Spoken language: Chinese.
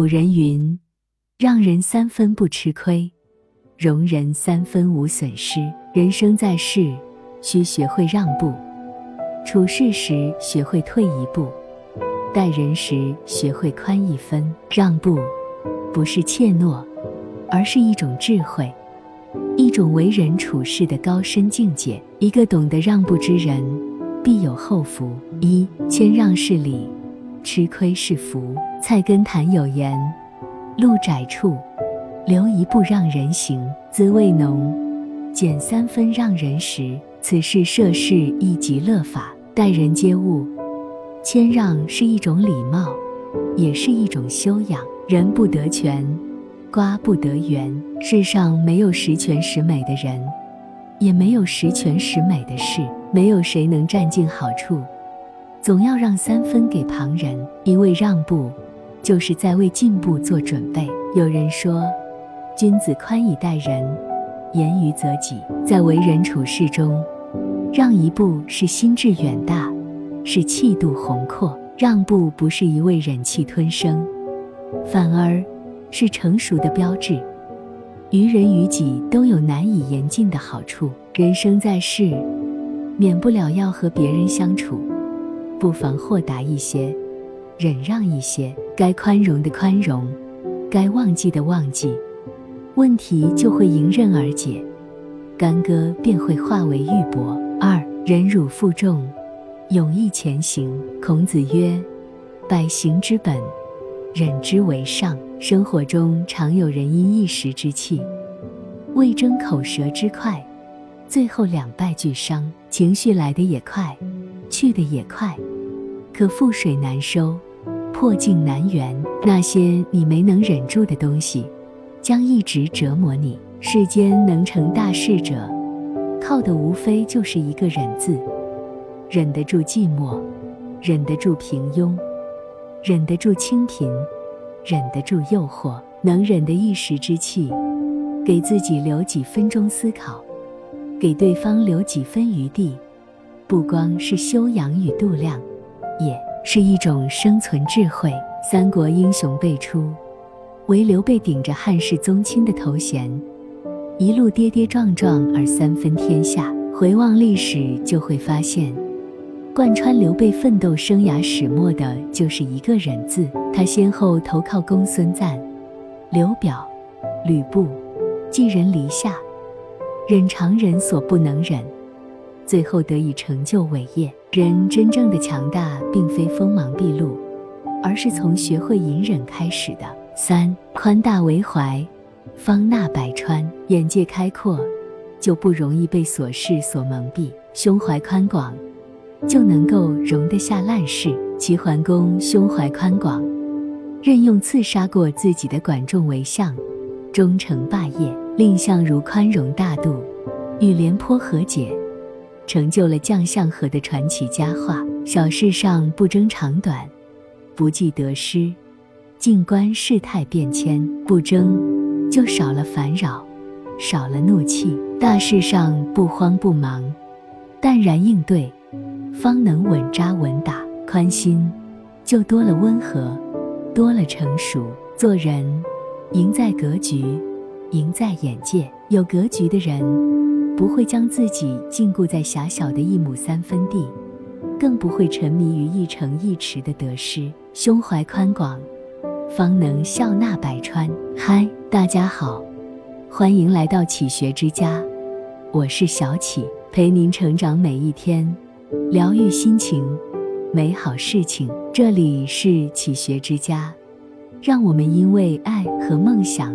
古人云：“让人三分不吃亏，容人三分无损失。”人生在世，需学会让步；处事时学会退一步；待人时学会宽一分。让步不是怯懦，而是一种智慧，一种为人处事的高深境界。一个懂得让步之人，必有后福。一谦让是礼，吃亏是福。菜根谭有言：“路窄处留一步让人行，滋味浓；减三分让人食。”此事涉世一极乐法，待人接物，谦让是一种礼貌，也是一种修养。人不得全，瓜不得圆。世上没有十全十美的人，也没有十全十美的事，没有谁能占尽好处，总要让三分给旁人，一味让步。就是在为进步做准备。有人说：“君子宽以待人，严于则己。”在为人处事中，让一步是心智远大，是气度宏阔。让步不是一味忍气吞声，反而是成熟的标志。于人于己都有难以言尽的好处。人生在世，免不了要和别人相处，不妨豁达一些。忍让一些，该宽容的宽容，该忘记的忘记，问题就会迎刃而解，干戈便会化为玉帛。二，忍辱负重，勇毅前行。孔子曰：“百行之本，忍之为上。”生活中常有人因一时之气，为争口舌之快，最后两败俱伤。情绪来得也快，去得也快，可覆水难收。破镜难圆，那些你没能忍住的东西，将一直折磨你。世间能成大事者，靠的无非就是一个“忍”字。忍得住寂寞，忍得住平庸，忍得住清贫，忍得住诱惑，能忍的一时之气，给自己留几分钟思考，给对方留几分余地，不光是修养与度量，也。是一种生存智慧。三国英雄辈出，唯刘备顶着汉室宗亲的头衔，一路跌跌撞撞而三分天下。回望历史，就会发现，贯穿刘备奋斗生涯始末的就是一个“忍”字。他先后投靠公孙瓒、刘表、吕布，寄人篱下，忍常人所不能忍。最后得以成就伟业。人真正的强大，并非锋芒毕露，而是从学会隐忍开始的。三宽大为怀，方纳百川。眼界开阔，就不容易被琐事所蒙蔽；胸怀宽广，就能够容得下烂事。齐桓公胸怀宽广，任用刺杀过自己的管仲为相，终成霸业。蔺相如宽容大度，与廉颇和解。成就了将相和的传奇佳话。小事上不争长短，不计得失，静观世态变迁。不争，就少了烦扰，少了怒气；大事上不慌不忙，淡然应对，方能稳扎稳打。宽心，就多了温和，多了成熟。做人，赢在格局，赢在眼界。有格局的人。不会将自己禁锢在狭小的一亩三分地，更不会沉迷于一城一池的得失。胸怀宽广，方能笑纳百川。嗨，大家好，欢迎来到启学之家，我是小启，陪您成长每一天，疗愈心情，美好事情。这里是启学之家，让我们因为爱和梦想。